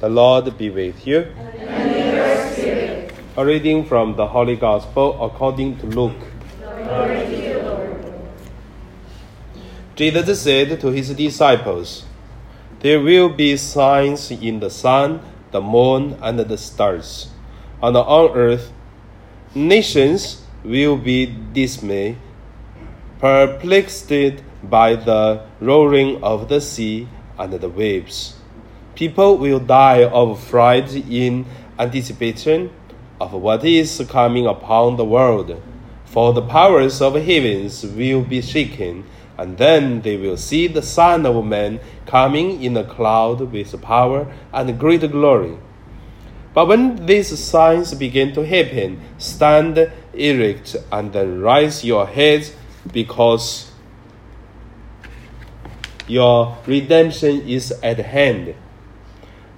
The Lord be with you. And with. A reading from the Holy Gospel according to Luke. Glory to you, Lord. Jesus said to his disciples, There will be signs in the sun, the moon, and the stars. And on earth, nations will be dismayed, perplexed by the roaring of the sea and the waves. People will die of fright in anticipation of what is coming upon the world. For the powers of heavens will be shaken, and then they will see the Son of Man coming in a cloud with power and great glory. But when these signs begin to happen, stand erect and then rise your heads because your redemption is at hand.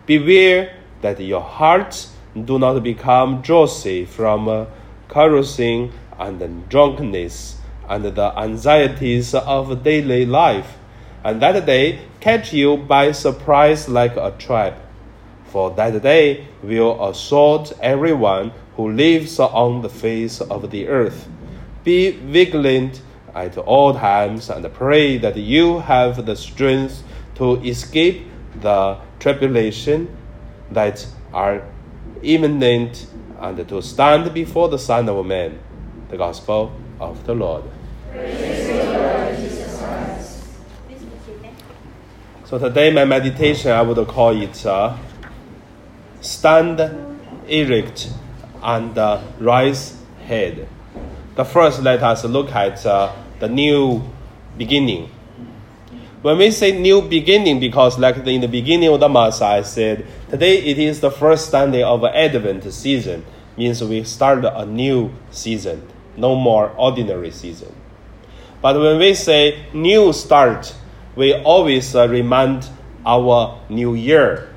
Beware that your hearts do not become drowsy from uh, carousing and drunkenness and the anxieties of daily life, and that day catch you by surprise like a trap. For that day will assault everyone who lives on the face of the earth. Be vigilant at all times and pray that you have the strength to escape the tribulation that are imminent and to stand before the Son of Man. The Gospel of the Lord. So today, my meditation, I would call it uh, stand erect and uh, rise head. The first, let us look at uh, the new beginning. When we say new beginning, because like in the beginning of the Mass, I said today it is the first Sunday of Advent season, means we start a new season, no more ordinary season. But when we say new start, we always uh, remind our new year.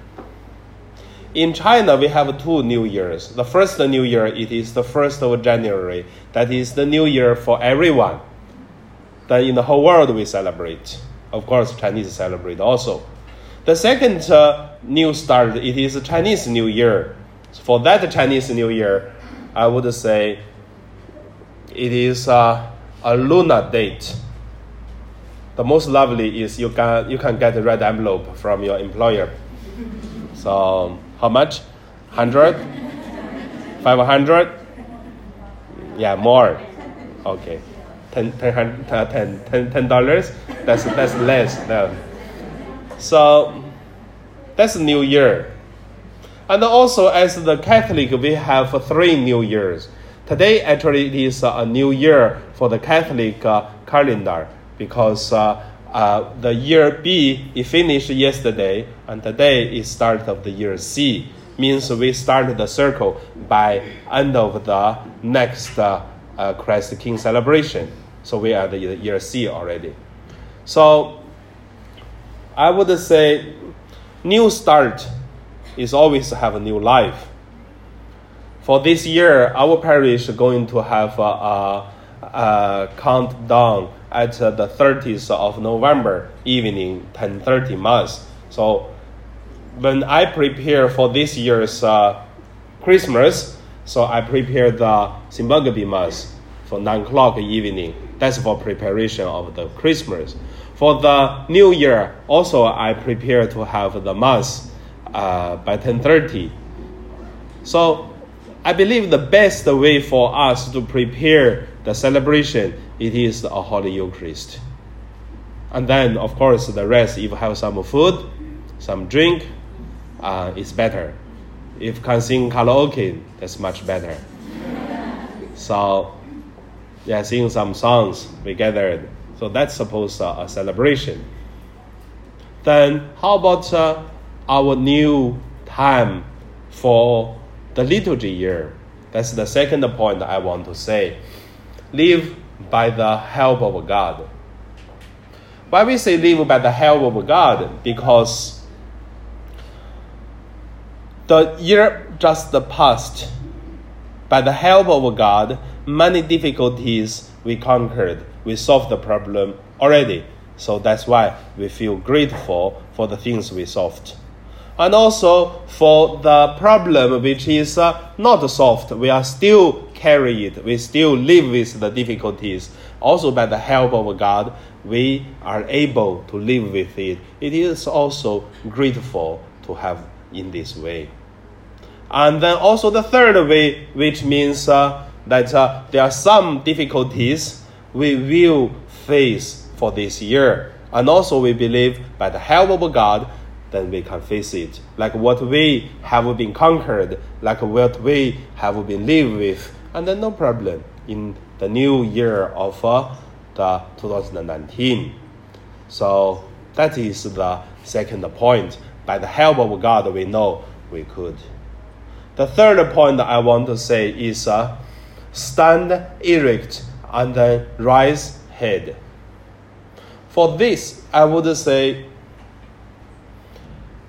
In China, we have two New Years. The first New Year, it is the 1st of January. That is the New Year for everyone. Then in the whole world, we celebrate. Of course, Chinese celebrate also. The second uh, new start, it is Chinese New Year. For that Chinese New Year, I would say it is uh, a lunar date. The most lovely is you can you can get a red envelope from your employer. So how much? Hundred? Five hundred? Yeah, more. Okay. Ten, ten, uh, ten, ten, ten dollars? That's that's less now. So that's New Year. And also as the Catholic we have three New Years. Today actually it is a new year for the Catholic uh, calendar because uh, uh, the year B it finished yesterday and today is start of the year C. Means we start the circle by end of the next uh, uh, Christ King celebration. So we are the year C already. So I would say new start is always have a new life. For this year, our parish is going to have a, a, a countdown at the 30th of November evening, 10:30 mass. So when I prepare for this year's uh, Christmas, so I prepare the Simbang Gabi mass for 9 o'clock in the evening. That's for preparation of the Christmas. For the New Year, also I prepare to have the mass uh, by 10:30. So I believe the best way for us to prepare the celebration it is a Holy Eucharist. And then, of course, the rest, if you have some food, some drink, uh, it's better. If can sing karaoke, that's much better. So, yeah, sing some songs, we gathered. So that's supposed uh, a celebration. Then, how about uh, our new time for the liturgy year? That's the second point I want to say. Live by the help of God. Why we say live by the help of God? Because the year just passed, by the help of God, many difficulties we conquered. We solved the problem already. So that's why we feel grateful for the things we solved. And also for the problem which is uh, not solved, we are still carry it. We still live with the difficulties. Also by the help of God, we are able to live with it. It is also grateful to have in this way. And then also the third way, which means uh, that uh, there are some difficulties we will face for this year. And also we believe by the help of God, then we can face it. Like what we have been conquered, like what we have been lived with, and then no problem in the new year of uh, the 2019. So that is the second point. By the help of God, we know we could. The third point I want to say is uh, stand erect and then rise head. For this, I would say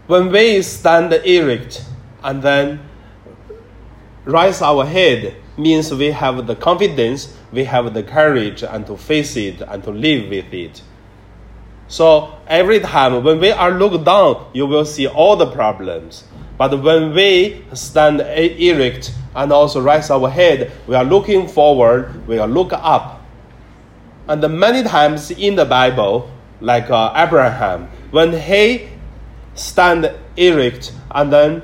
when we stand erect and then rise our head means we have the confidence, we have the courage and to face it and to live with it. So every time when we are looked down, you will see all the problems. But when we stand erect and also raise our head, we are looking forward, we are look up. And many times in the Bible, like uh, Abraham, when he stand erect and then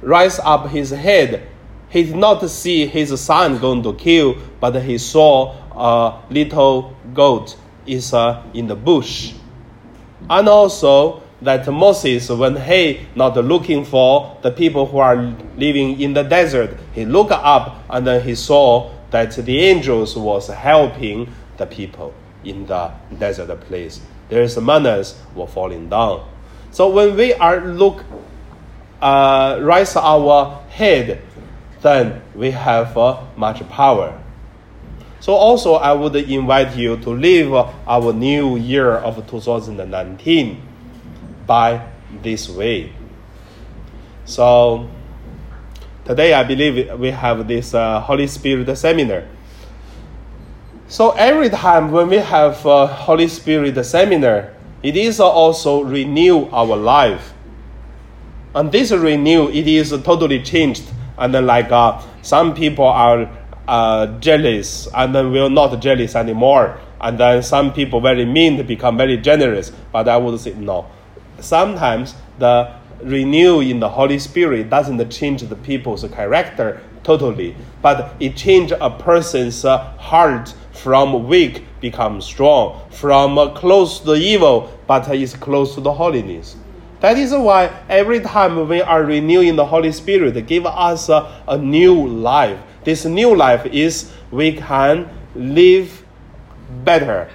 rise up his head, he did not see his son going to kill, but he saw a little goat is uh, in the bush. And also, that Moses, when he not looking for the people who are living in the desert, he looked up and then he saw that the angels was helping the people in the desert place. There's mannas were falling down. So when we are look, uh, raise our head, then we have uh, much power. So also I would invite you to live our new year of 2019 by this way. So today I believe we have this uh, Holy Spirit seminar. So every time when we have a Holy Spirit seminar, it is also renew our life. And this renew, it is totally changed. And like uh, some people are uh, jealous and then will not jealous anymore. And then some people very mean become very generous. But I would say no sometimes the renew in the Holy Spirit doesn't change the people's character totally, but it change a person's uh, heart from weak become strong, from uh, close to the evil but is close to the holiness. That is why every time we are renewing the Holy Spirit, they give us a, a new life. This new life is we can live better.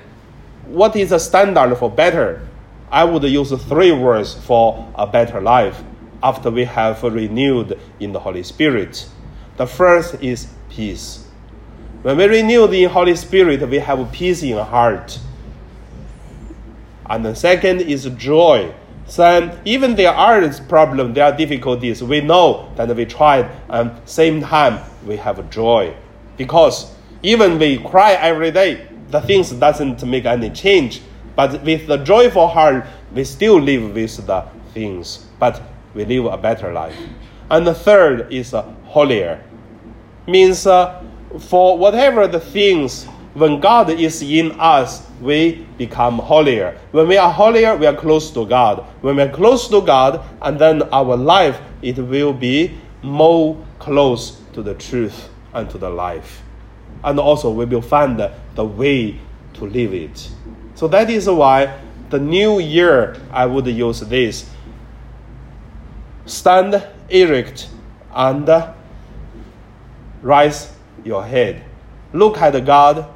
What is the standard for better? I would use three words for a better life after we have renewed in the Holy Spirit. The first is peace. When we renew the Holy Spirit, we have peace in heart. And the second is joy. Then, even there are problems, there are difficulties, we know that we tried, and same time we have joy. Because even we cry every day, the things doesn't make any change but with the joyful heart, we still live with the things, but we live a better life. And the third is uh, holier. Means uh, for whatever the things, when God is in us, we become holier. When we are holier, we are close to God. When we are close to God, and then our life, it will be more close to the truth and to the life. And also, we will find the way to live it. So that is why the new year I would use this. Stand erect and raise your head. Look at God,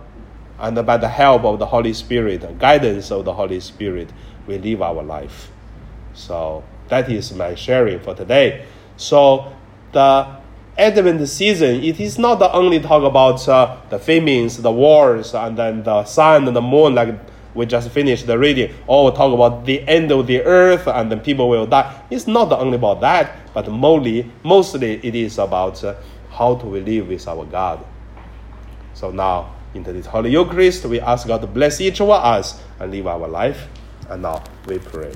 and by the help of the Holy Spirit, the guidance of the Holy Spirit, we live our life. So that is my sharing for today. So the Advent season, it is not the only talk about uh, the famines, the wars, and then the sun and the moon, like we just finished the reading, or talk about the end of the earth and then people will die. It's not only about that, but mostly, mostly it is about uh, how to live with our God. So now, into this Holy Eucharist, we ask God to bless each of us and live our life. And now we pray.